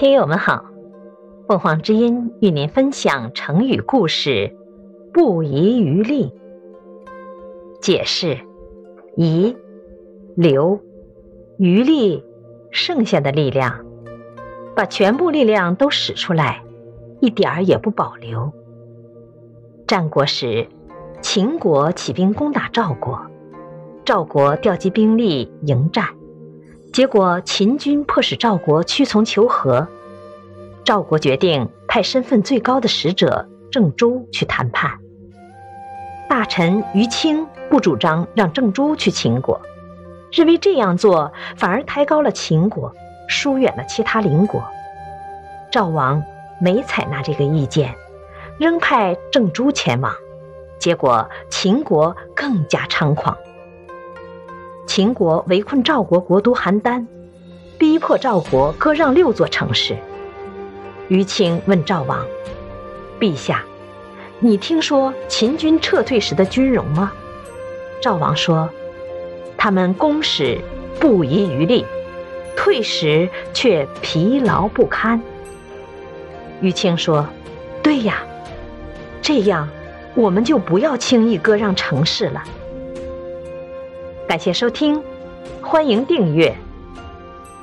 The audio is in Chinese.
听友们好，凤凰之音与您分享成语故事“不遗余力”。解释：遗留余力，剩下的力量，把全部力量都使出来，一点儿也不保留。战国时，秦国起兵攻打赵国，赵国调集兵力迎战。结果，秦军迫使赵国屈从求和。赵国决定派身份最高的使者郑珠去谈判。大臣于青不主张让郑珠去秦国，认为这样做反而抬高了秦国，疏远了其他邻国。赵王没采纳这个意见，仍派郑珠前往。结果，秦国更加猖狂。秦国围困赵国国都邯郸，逼迫赵国割让六座城市。于青问赵王：“陛下，你听说秦军撤退时的军容吗？”赵王说：“他们攻时不遗余力，退时却疲劳不堪。”于青说：“对呀，这样我们就不要轻易割让城市了。”感谢收听，欢迎订阅。